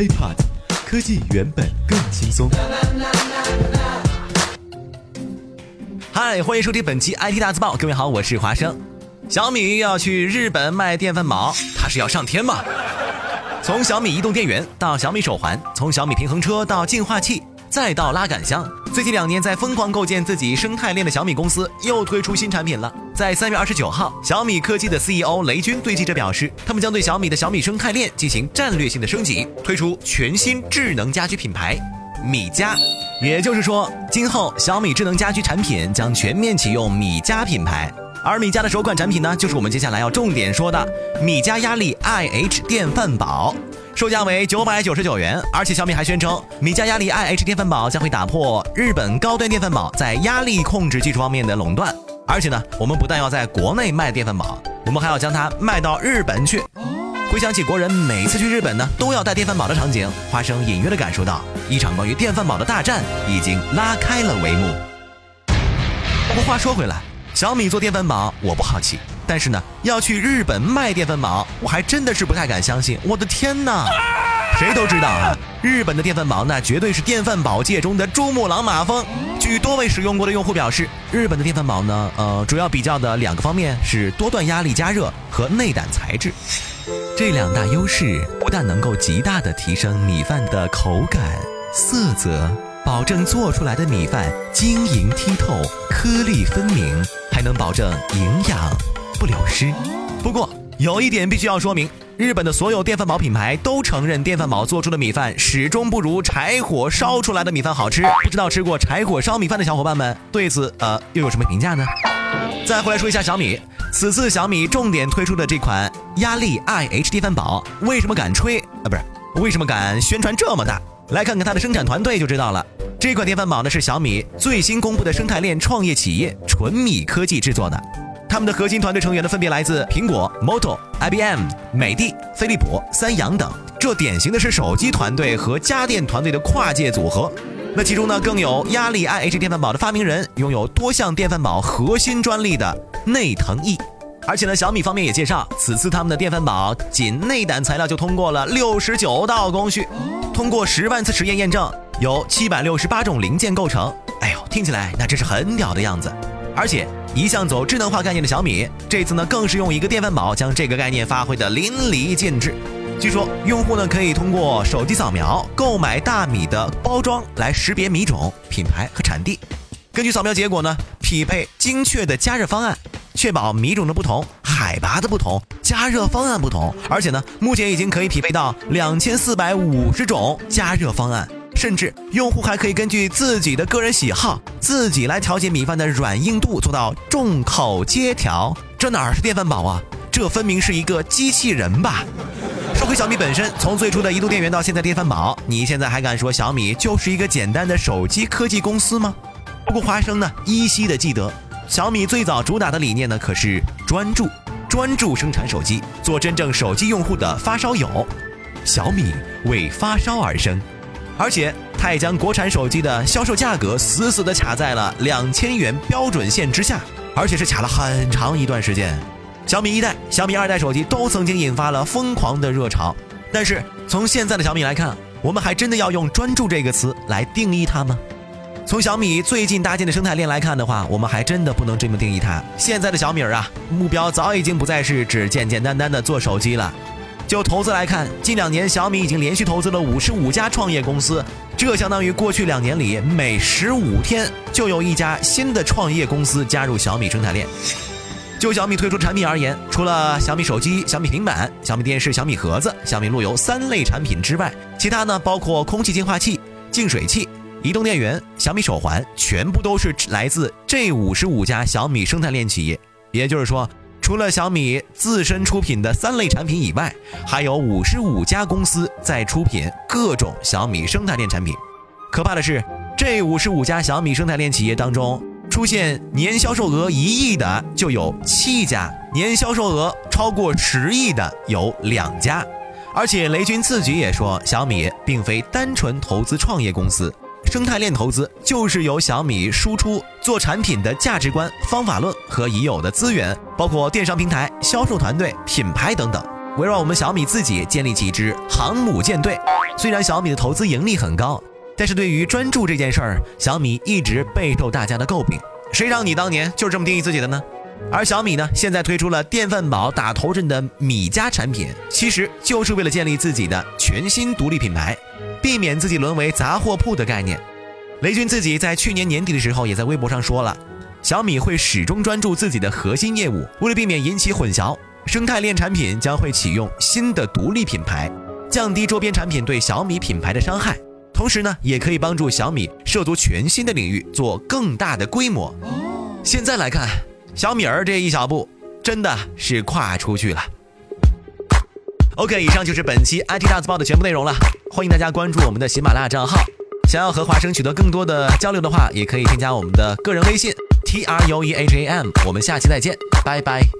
HiPod，科技原本更轻松。嗨，欢迎收听本期 IT 大字报。各位好，我是华生。小米要去日本卖电饭煲，它是要上天吗？从小米移动电源到小米手环，从小米平衡车到净化器，再到拉杆箱，最近两年在疯狂构建自己生态链的小米公司又推出新产品了。在三月二十九号，小米科技的 CEO 雷军对记者表示，他们将对小米的小米生态链进行战略性的升级，推出全新智能家居品牌米家。也就是说，今后小米智能家居产品将全面启用米家品牌。而米家的首款产品呢，就是我们接下来要重点说的米家压力 IH 电饭煲，售价为九百九十九元。而且小米还宣称，米家压力 IH 电饭煲将会打破日本高端电饭煲在压力控制技术方面的垄断。而且呢，我们不但要在国内卖电饭煲，我们还要将它卖到日本去。回想起国人每次去日本呢都要带电饭煲的场景，花生隐约的感受到一场关于电饭煲的大战已经拉开了帷幕。不过话说回来。小米做电饭煲，我不好奇，但是呢，要去日本卖电饭煲，我还真的是不太敢相信。我的天哪！谁都知道啊，日本的电饭煲那绝对是电饭煲界中的珠穆朗玛峰。据多位使用过的用户表示，日本的电饭煲呢，呃，主要比较的两个方面是多段压力加热和内胆材质。这两大优势不但能够极大的提升米饭的口感、色泽，保证做出来的米饭晶莹剔透、颗粒分明。还能保证营养不流失。不过有一点必须要说明，日本的所有电饭煲品牌都承认电饭煲做出的米饭始终不如柴火烧出来的米饭好吃。不知道吃过柴火烧米饭的小伙伴们对此呃又有什么评价呢？再回来说一下小米，此次小米重点推出的这款压力 IH 电饭煲，为什么敢吹啊？不是，为什么敢宣传这么大？来看看它的生产团队就知道了。这款电饭煲呢是小米最新公布的生态链创业企业纯米科技制作的，他们的核心团队成员呢分别来自苹果、Moto、IBM、美的、飞利浦、三洋等，这典型的是手机团队和家电团队的跨界组合。那其中呢更有压力 IH 电饭煲的发明人，拥有多项电饭煲核心专利的内藤毅。而且呢小米方面也介绍，此次他们的电饭煲仅内胆材料就通过了六十九道工序，通过十万次实验验证。由七百六十八种零件构成，哎呦，听起来那真是很屌的样子。而且一向走智能化概念的小米，这次呢更是用一个电饭煲将这个概念发挥的淋漓尽致。据说用户呢可以通过手机扫描购买大米的包装来识别米种、品牌和产地，根据扫描结果呢匹配精确的加热方案，确保米种的不同、海拔的不同、加热方案不同。而且呢目前已经可以匹配到两千四百五十种加热方案。甚至用户还可以根据自己的个人喜好，自己来调节米饭的软硬度，做到众口皆调。这哪是电饭煲啊？这分明是一个机器人吧？说回小米本身，从最初的移动电源到现在电饭煲，你现在还敢说小米就是一个简单的手机科技公司吗？不过花生呢，依稀的记得，小米最早主打的理念呢，可是专注，专注生产手机，做真正手机用户的发烧友。小米为发烧而生。而且，它也将国产手机的销售价格死死地卡在了两千元标准线之下，而且是卡了很长一段时间。小米一代、小米二代手机都曾经引发了疯狂的热潮，但是从现在的小米来看，我们还真的要用“专注”这个词来定义它吗？从小米最近搭建的生态链来看的话，我们还真的不能这么定义它。现在的小米儿啊，目标早已经不再是只简简单单的做手机了。就投资来看，近两年小米已经连续投资了五十五家创业公司，这相当于过去两年里每十五天就有一家新的创业公司加入小米生态链。就小米推出产品而言，除了小米手机、小米平板、小米电视、小米盒子、小米路由三类产品之外，其他呢包括空气净化器、净水器、移动电源、小米手环，全部都是来自这五十五家小米生态链企业。也就是说。除了小米自身出品的三类产品以外，还有五十五家公司在出品各种小米生态链产品。可怕的是，这五十五家小米生态链企业当中，出现年销售额一亿的就有七家，年销售额超过十亿的有两家。而且雷军自己也说，小米并非单纯投资创业公司。生态链投资就是由小米输出做产品的价值观、方法论和已有的资源，包括电商平台、销售团队、品牌等等，围绕我们小米自己建立起一支航母舰队，虽然小米的投资盈利很高，但是对于专注这件事儿，小米一直备受大家的诟病。谁让你当年就是这么定义自己的呢？而小米呢，现在推出了电饭煲打头阵的米家产品，其实就是为了建立自己的全新独立品牌，避免自己沦为杂货铺的概念。雷军自己在去年年底的时候也在微博上说了，小米会始终专注自己的核心业务，为了避免引起混淆。生态链产品将会启用新的独立品牌，降低周边产品对小米品牌的伤害，同时呢，也可以帮助小米涉足全新的领域，做更大的规模。现在来看，小米儿这一小步真的是跨出去了。OK，以上就是本期 IT 大字报的全部内容了，欢迎大家关注我们的喜马拉雅账号。想要和华生取得更多的交流的话，也可以添加我们的个人微信 T R U E H A M。我们下期再见，拜拜。